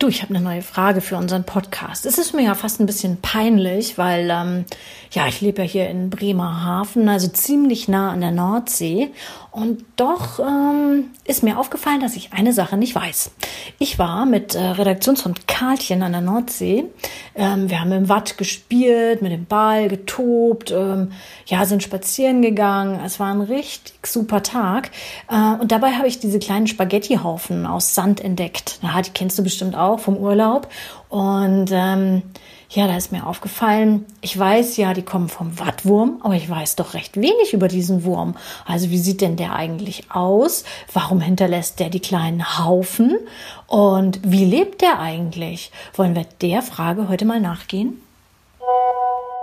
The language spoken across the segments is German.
Du, ich habe eine neue Frage für unseren Podcast. Es ist mir ja fast ein bisschen peinlich, weil ähm, ja, ich lebe ja hier in Bremerhaven, also ziemlich nah an der Nordsee. Und doch ähm, ist mir aufgefallen, dass ich eine Sache nicht weiß. Ich war mit äh, Redaktionshund Karlchen an der Nordsee. Ähm, wir haben im Watt gespielt, mit dem Ball getobt, ähm, ja, sind spazieren gegangen. Es war ein richtig super Tag. Äh, und dabei habe ich diese kleinen Spaghettihaufen aus Sand entdeckt. Na, die kennst du bestimmt auch vom Urlaub. Und ähm, ja, da ist mir aufgefallen, ich weiß ja, die kommen vom Wattwurm, aber ich weiß doch recht wenig über diesen Wurm. Also wie sieht denn der eigentlich aus? Warum hinterlässt der die kleinen Haufen? Und wie lebt der eigentlich? Wollen wir der Frage heute mal nachgehen?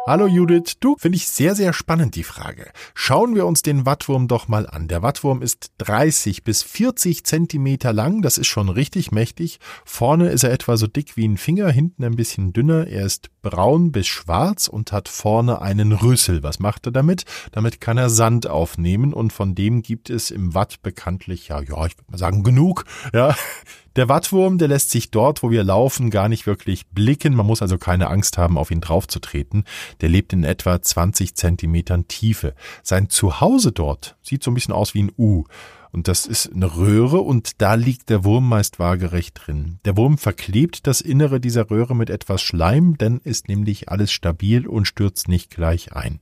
Hallo Judith, du, finde ich sehr, sehr spannend die Frage. Schauen wir uns den Wattwurm doch mal an. Der Wattwurm ist 30 bis 40 Zentimeter lang, das ist schon richtig mächtig. Vorne ist er etwa so dick wie ein Finger, hinten ein bisschen dünner. Er ist braun bis schwarz und hat vorne einen Rüssel. Was macht er damit? Damit kann er Sand aufnehmen und von dem gibt es im Watt bekanntlich, ja, ja, ich würde mal sagen, genug, ja. Der Wattwurm, der lässt sich dort, wo wir laufen, gar nicht wirklich blicken. Man muss also keine Angst haben, auf ihn draufzutreten. Der lebt in etwa 20 Zentimetern Tiefe. Sein Zuhause dort sieht so ein bisschen aus wie ein U. Und das ist eine Röhre und da liegt der Wurm meist waagerecht drin. Der Wurm verklebt das Innere dieser Röhre mit etwas Schleim, dann ist nämlich alles stabil und stürzt nicht gleich ein.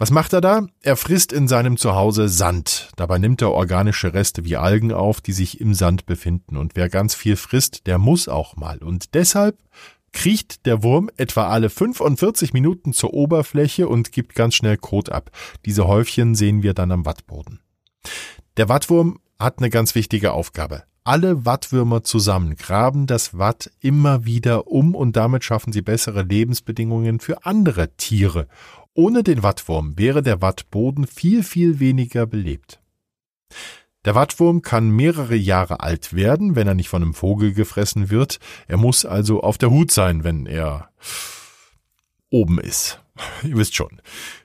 Was macht er da? Er frisst in seinem Zuhause Sand. Dabei nimmt er organische Reste wie Algen auf, die sich im Sand befinden. Und wer ganz viel frisst, der muss auch mal. Und deshalb kriecht der Wurm etwa alle 45 Minuten zur Oberfläche und gibt ganz schnell Kot ab. Diese Häufchen sehen wir dann am Wattboden. Der Wattwurm hat eine ganz wichtige Aufgabe. Alle Wattwürmer zusammen graben das Watt immer wieder um und damit schaffen sie bessere Lebensbedingungen für andere Tiere ohne den Wattwurm wäre der Wattboden viel, viel weniger belebt. Der Wattwurm kann mehrere Jahre alt werden, wenn er nicht von einem Vogel gefressen wird. Er muss also auf der Hut sein, wenn er oben ist. Ihr wisst schon.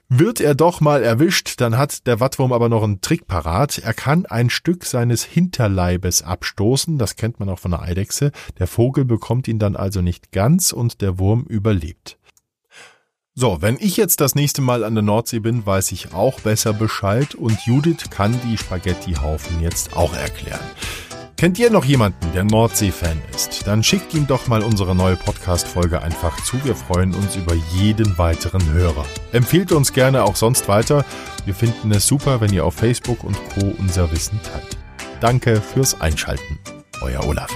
Wird er doch mal erwischt, dann hat der Wattwurm aber noch einen Trick parat. Er kann ein Stück seines Hinterleibes abstoßen, das kennt man auch von der Eidechse. Der Vogel bekommt ihn dann also nicht ganz und der Wurm überlebt. So, wenn ich jetzt das nächste Mal an der Nordsee bin, weiß ich auch besser Bescheid und Judith kann die Spaghettihaufen jetzt auch erklären. Kennt ihr noch jemanden, der Nordsee-Fan ist? Dann schickt ihm doch mal unsere neue Podcast-Folge einfach zu. Wir freuen uns über jeden weiteren Hörer. Empfehlt uns gerne auch sonst weiter. Wir finden es super, wenn ihr auf Facebook und Co. unser Wissen teilt. Danke fürs Einschalten. Euer Olaf.